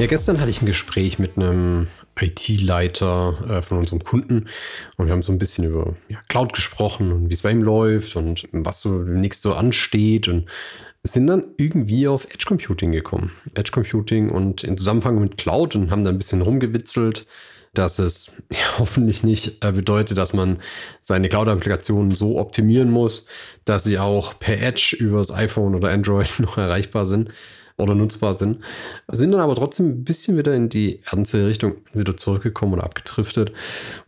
Ja, gestern hatte ich ein Gespräch mit einem IT-Leiter äh, von unserem Kunden und wir haben so ein bisschen über ja, Cloud gesprochen und wie es bei ihm läuft und was so demnächst so ansteht und sind dann irgendwie auf Edge Computing gekommen. Edge Computing und in Zusammenhang mit Cloud und haben da ein bisschen rumgewitzelt, dass es ja, hoffentlich nicht äh, bedeutet, dass man seine Cloud-Applikationen so optimieren muss, dass sie auch per Edge übers iPhone oder Android noch erreichbar sind oder nutzbar sind. Sind dann aber trotzdem ein bisschen wieder in die ernste Richtung wieder zurückgekommen oder abgedriftet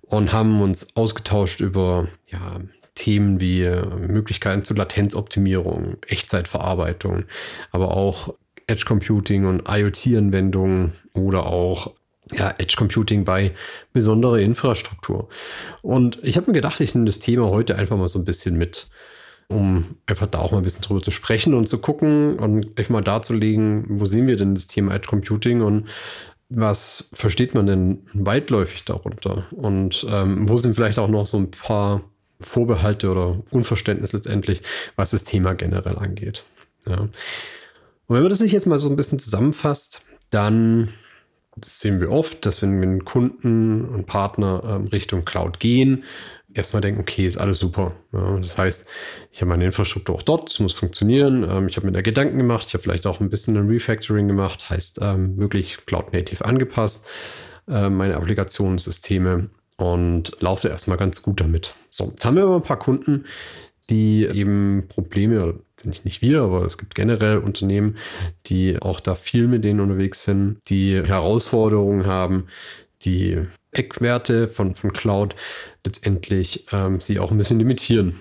und haben uns ausgetauscht über ja, Themen wie äh, Möglichkeiten zur Latenzoptimierung, Echtzeitverarbeitung, aber auch Edge Computing und IoT-Anwendungen oder auch ja, Edge Computing bei besonderer Infrastruktur. Und ich habe mir gedacht, ich nehme das Thema heute einfach mal so ein bisschen mit um einfach da auch mal ein bisschen drüber zu sprechen und zu gucken und einfach mal darzulegen, wo sehen wir denn das Thema Edge Computing und was versteht man denn weitläufig darunter? Und ähm, wo sind vielleicht auch noch so ein paar Vorbehalte oder Unverständnis letztendlich, was das Thema generell angeht? Ja. Und wenn man das sich jetzt mal so ein bisschen zusammenfasst, dann das sehen wir oft, dass wenn, wenn Kunden und Partner ähm, Richtung Cloud gehen, erstmal denken, okay, ist alles super. Ja, das heißt, ich habe meine Infrastruktur auch dort, es muss funktionieren. Ähm, ich habe mir da Gedanken gemacht, ich habe vielleicht auch ein bisschen ein Refactoring gemacht, heißt ähm, wirklich Cloud Native angepasst, äh, meine Applikationssysteme und laufe erstmal ganz gut damit. So, jetzt haben wir aber ein paar Kunden, die eben Probleme, sind nicht wir, aber es gibt generell Unternehmen, die auch da viel mit denen unterwegs sind, die Herausforderungen haben, die Eckwerte von, von Cloud letztendlich ähm, sie auch ein bisschen limitieren.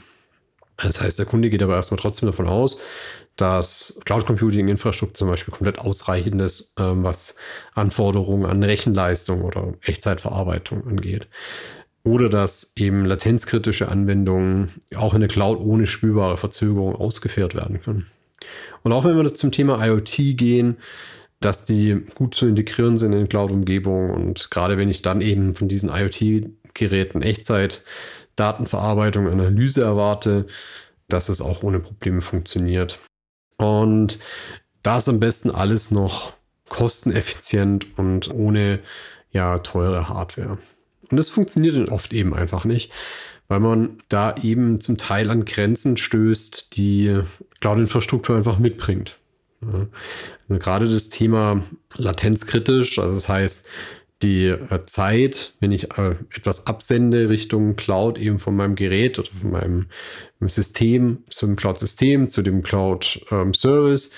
Das heißt, der Kunde geht aber erstmal trotzdem davon aus, dass Cloud Computing Infrastruktur zum Beispiel komplett ausreichend ist, ähm, was Anforderungen an Rechenleistung oder Echtzeitverarbeitung angeht. Oder dass eben latenzkritische Anwendungen auch in der Cloud ohne spürbare Verzögerung ausgeführt werden können. Und auch wenn wir das zum Thema IoT gehen, dass die gut zu integrieren sind in Cloud-Umgebungen. Und gerade wenn ich dann eben von diesen IoT-Geräten Echtzeit, Datenverarbeitung, Analyse erwarte, dass es auch ohne Probleme funktioniert. Und da ist am besten alles noch kosteneffizient und ohne ja teure Hardware. Und das funktioniert oft eben einfach nicht, weil man da eben zum Teil an Grenzen stößt, die Cloud-Infrastruktur einfach mitbringt. Also gerade das Thema latenzkritisch, also das heißt, die äh, Zeit, wenn ich äh, etwas absende Richtung Cloud, eben von meinem Gerät oder von meinem System zum Cloud-System, zu dem Cloud-Service, ähm,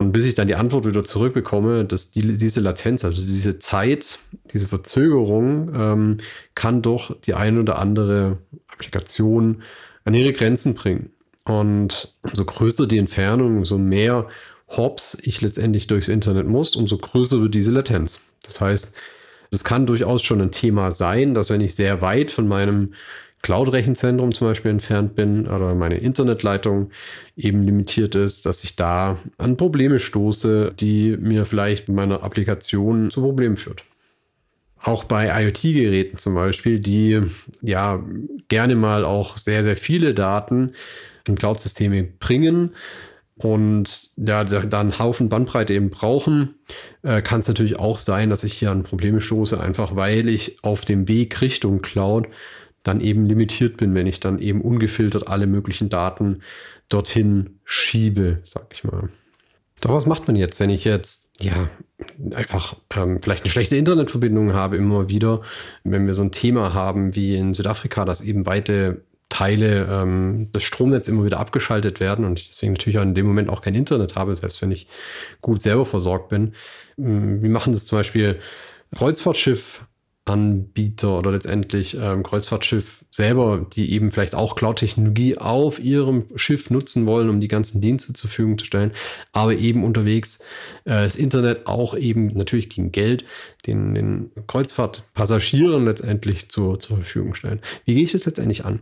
und bis ich dann die Antwort wieder zurückbekomme, dass die, diese Latenz, also diese Zeit, diese Verzögerung, ähm, kann doch die eine oder andere Applikation an ihre Grenzen bringen. Und umso größer die Entfernung, umso mehr Hops ich letztendlich durchs Internet muss, umso größer wird diese Latenz. Das heißt, es kann durchaus schon ein Thema sein, dass wenn ich sehr weit von meinem Cloud-Rechenzentrum zum Beispiel entfernt bin oder meine Internetleitung eben limitiert ist, dass ich da an Probleme stoße, die mir vielleicht mit meiner Applikation zu Problemen führt. Auch bei IoT-Geräten zum Beispiel, die ja gerne mal auch sehr, sehr viele Daten in Cloud-Systeme bringen, und ja, da einen Haufen Bandbreite eben brauchen, äh, kann es natürlich auch sein, dass ich hier an Probleme stoße, einfach weil ich auf dem Weg Richtung Cloud dann eben limitiert bin, wenn ich dann eben ungefiltert alle möglichen Daten dorthin schiebe, sag ich mal. Doch was macht man jetzt, wenn ich jetzt ja einfach ähm, vielleicht eine schlechte Internetverbindung habe immer wieder, wenn wir so ein Thema haben wie in Südafrika, dass eben weite Teile ähm, des Stromnetzes immer wieder abgeschaltet werden und ich deswegen natürlich auch in dem Moment auch kein Internet habe, selbst wenn ich gut selber versorgt bin. Ähm, wir machen das zum Beispiel Kreuzfahrtschiff Anbieter oder letztendlich ähm, Kreuzfahrtschiff selber, die eben vielleicht auch Cloud-Technologie auf ihrem Schiff nutzen wollen, um die ganzen Dienste zur Verfügung zu stellen, aber eben unterwegs äh, das Internet auch eben natürlich gegen Geld den, den Kreuzfahrtpassagieren letztendlich zur, zur Verfügung stellen. Wie gehe ich das letztendlich an?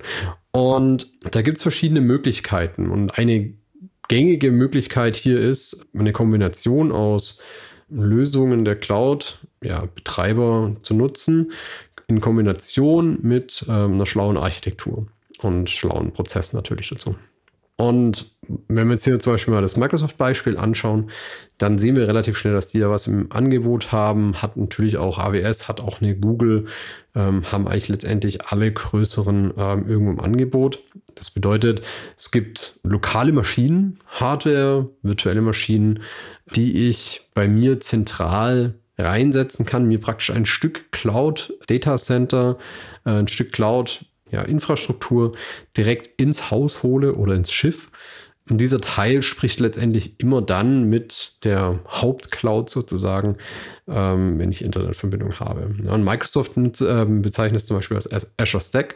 Und da gibt es verschiedene Möglichkeiten und eine gängige Möglichkeit hier ist eine Kombination aus Lösungen der Cloud-Betreiber ja, zu nutzen, in Kombination mit ähm, einer schlauen Architektur und schlauen Prozess natürlich dazu. Und wenn wir jetzt hier zum Beispiel mal das Microsoft-Beispiel anschauen, dann sehen wir relativ schnell, dass die da was im Angebot haben. Hat natürlich auch AWS, hat auch eine Google, ähm, haben eigentlich letztendlich alle größeren ähm, irgendwo im Angebot. Das bedeutet, es gibt lokale Maschinen, Hardware, virtuelle Maschinen, die ich bei mir zentral reinsetzen kann, mir praktisch ein Stück Cloud Data Center, äh, ein Stück Cloud ja, Infrastruktur direkt ins Haus hole oder ins Schiff. Und dieser Teil spricht letztendlich immer dann mit der Hauptcloud sozusagen, ähm, wenn ich Internetverbindung habe. Ja, und Microsoft äh, bezeichnet es zum Beispiel als Azure Stack.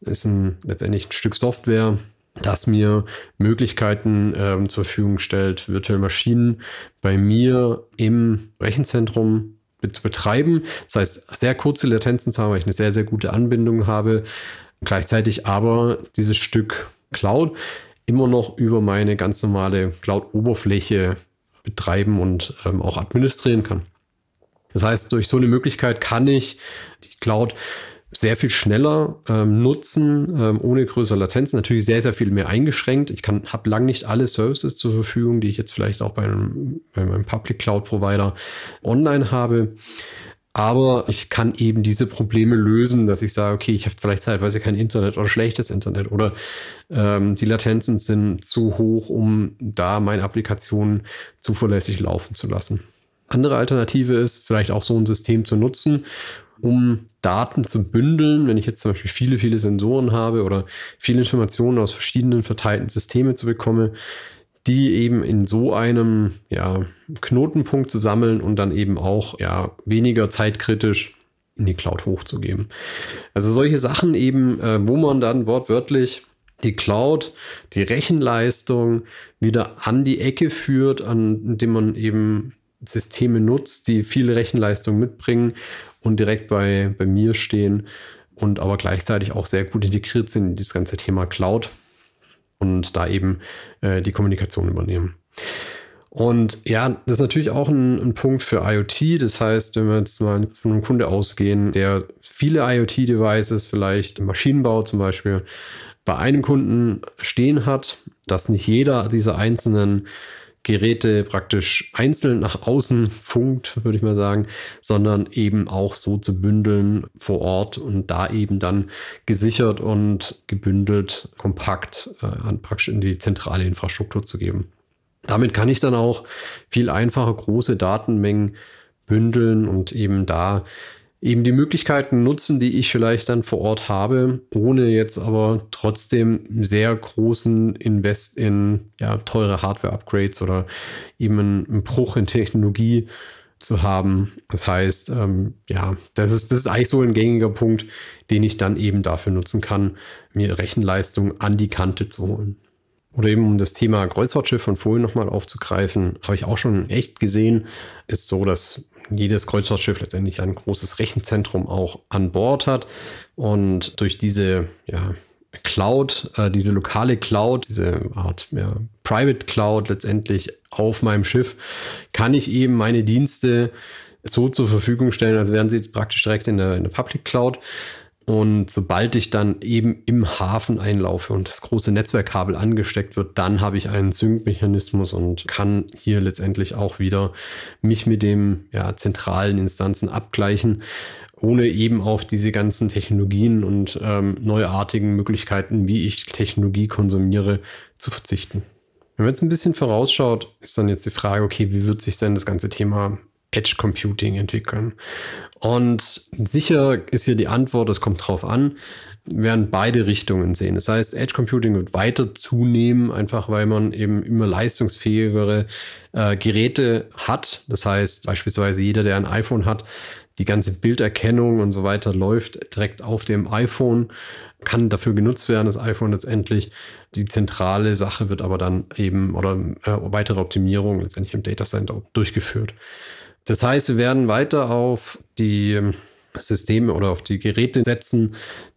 Ist ein, letztendlich ein Stück Software, das mir Möglichkeiten ähm, zur Verfügung stellt, virtuelle Maschinen bei mir im Rechenzentrum zu betreiben. Das heißt, sehr kurze Latenzen zu haben, weil ich eine sehr, sehr gute Anbindung habe. Gleichzeitig aber dieses Stück Cloud immer noch über meine ganz normale Cloud-Oberfläche betreiben und ähm, auch administrieren kann. Das heißt, durch so eine Möglichkeit kann ich die Cloud sehr viel schneller ähm, nutzen, ähm, ohne größere Latenzen. Natürlich sehr, sehr viel mehr eingeschränkt. Ich habe lang nicht alle Services zur Verfügung, die ich jetzt vielleicht auch bei, einem, bei meinem Public Cloud Provider online habe. Aber ich kann eben diese Probleme lösen, dass ich sage, okay, ich habe vielleicht zeitweise kein Internet oder schlechtes Internet oder ähm, die Latenzen sind zu hoch, um da meine Applikationen zuverlässig laufen zu lassen. Andere Alternative ist, vielleicht auch so ein System zu nutzen, um Daten zu bündeln, wenn ich jetzt zum Beispiel viele, viele Sensoren habe oder viele Informationen aus verschiedenen verteilten Systemen zu bekommen, die eben in so einem ja, Knotenpunkt zu sammeln und dann eben auch ja, weniger zeitkritisch in die Cloud hochzugeben. Also solche Sachen eben, äh, wo man dann wortwörtlich die Cloud, die Rechenleistung wieder an die Ecke führt, an dem man eben Systeme nutzt, die viele Rechenleistung mitbringen und direkt bei, bei mir stehen und aber gleichzeitig auch sehr gut integriert sind in das ganze Thema Cloud und da eben äh, die Kommunikation übernehmen. Und ja, das ist natürlich auch ein, ein, Punkt für IoT. Das heißt, wenn wir jetzt mal von einem Kunde ausgehen, der viele IoT-Devices, vielleicht im Maschinenbau zum Beispiel, bei einem Kunden stehen hat, dass nicht jeder dieser einzelnen Geräte praktisch einzeln nach außen funkt, würde ich mal sagen, sondern eben auch so zu bündeln vor Ort und da eben dann gesichert und gebündelt, kompakt äh, praktisch in die zentrale Infrastruktur zu geben. Damit kann ich dann auch viel einfacher große Datenmengen bündeln und eben da eben die Möglichkeiten nutzen, die ich vielleicht dann vor Ort habe, ohne jetzt aber trotzdem sehr großen Invest in ja, teure Hardware-Upgrades oder eben einen, Bruch in Technologie zu haben. Das heißt, ähm, ja, das ist, das ist eigentlich so ein gängiger Punkt, den ich dann eben dafür nutzen kann, mir Rechenleistung an die Kante zu holen. Oder eben um das Thema Kreuzfahrtschiff von vorhin nochmal aufzugreifen, habe ich auch schon echt gesehen, ist so, dass jedes Kreuzfahrtschiff letztendlich ein großes Rechenzentrum auch an Bord hat. Und durch diese ja, Cloud, äh, diese lokale Cloud, diese Art ja, Private Cloud letztendlich auf meinem Schiff, kann ich eben meine Dienste so zur Verfügung stellen, als wären sie praktisch direkt in der, in der Public Cloud. Und sobald ich dann eben im Hafen einlaufe und das große Netzwerkkabel angesteckt wird, dann habe ich einen Sync-Mechanismus und kann hier letztendlich auch wieder mich mit dem ja, zentralen Instanzen abgleichen, ohne eben auf diese ganzen Technologien und ähm, neuartigen Möglichkeiten, wie ich Technologie konsumiere, zu verzichten. Wenn man jetzt ein bisschen vorausschaut, ist dann jetzt die Frage, okay, wie wird sich denn das ganze Thema Edge Computing entwickeln? Und sicher ist hier die Antwort, es kommt drauf an, werden beide Richtungen sehen. Das heißt, Edge Computing wird weiter zunehmen, einfach weil man eben immer leistungsfähigere äh, Geräte hat. Das heißt, beispielsweise jeder, der ein iPhone hat, Die ganze Bilderkennung und so weiter läuft direkt auf dem iPhone, kann dafür genutzt werden, das iPhone letztendlich. Die zentrale Sache wird aber dann eben oder äh, weitere Optimierung letztendlich im Data Center durchgeführt. Das heißt, wir werden weiter auf die Systeme oder auf die Geräte setzen,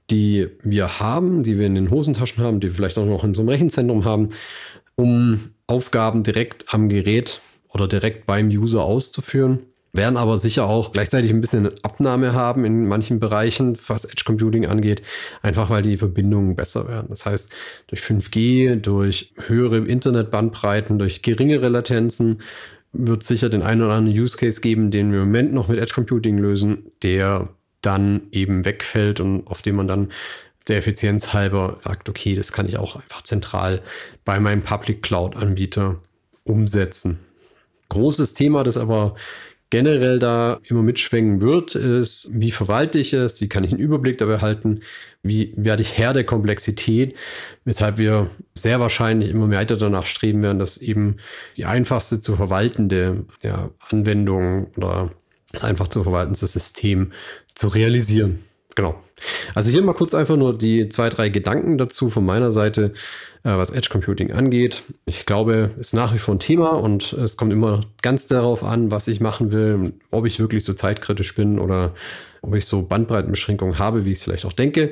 die wir haben, die wir in den Hosentaschen haben, die wir vielleicht auch noch in so einem Rechenzentrum haben, um Aufgaben direkt am Gerät oder direkt beim User auszuführen. Werden aber sicher auch gleichzeitig ein bisschen Abnahme haben in manchen Bereichen, was Edge Computing angeht, einfach weil die Verbindungen besser werden. Das heißt, durch 5G, durch höhere Internetbandbreiten, durch geringere Latenzen wird sicher den einen oder anderen Use Case geben, den wir im Moment noch mit Edge Computing lösen, der dann eben wegfällt und auf dem man dann der Effizienz halber sagt, okay, das kann ich auch einfach zentral bei meinem Public Cloud Anbieter umsetzen. Großes Thema, das aber generell da immer mitschwingen wird, ist, wie verwalte ich es, wie kann ich einen Überblick dabei halten, wie werde ich Herr der Komplexität, weshalb wir sehr wahrscheinlich immer mehr weiter danach streben werden, dass eben die einfachste zu verwaltende ja, Anwendung oder das einfach zu verwaltende System zu realisieren. Genau. Also hier mal kurz einfach nur die zwei, drei Gedanken dazu von meiner Seite, äh, was Edge Computing angeht. Ich glaube, ist nach wie vor ein Thema und es kommt immer ganz darauf an, was ich machen will, ob ich wirklich so zeitkritisch bin oder ob ich so Bandbreitenbeschränkungen habe, wie ich es vielleicht auch denke.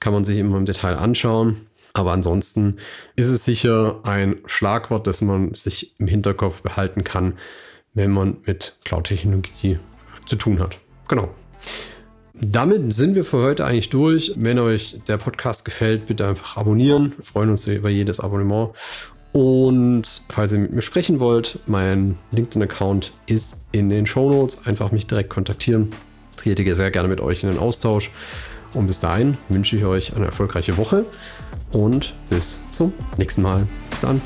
Kann man sich immer im Detail anschauen. Aber ansonsten ist es sicher ein Schlagwort, das man sich im Hinterkopf behalten kann, wenn man mit Cloud-Technologie zu tun hat. Genau. Damit sind wir für heute eigentlich durch. Wenn euch der Podcast gefällt, bitte einfach abonnieren. Wir freuen uns über jedes Abonnement. Und falls ihr mit mir sprechen wollt, mein LinkedIn-Account ist in den Show Notes. Einfach mich direkt kontaktieren. Ich trete sehr gerne mit euch in den Austausch. Und bis dahin wünsche ich euch eine erfolgreiche Woche und bis zum nächsten Mal. Bis dann.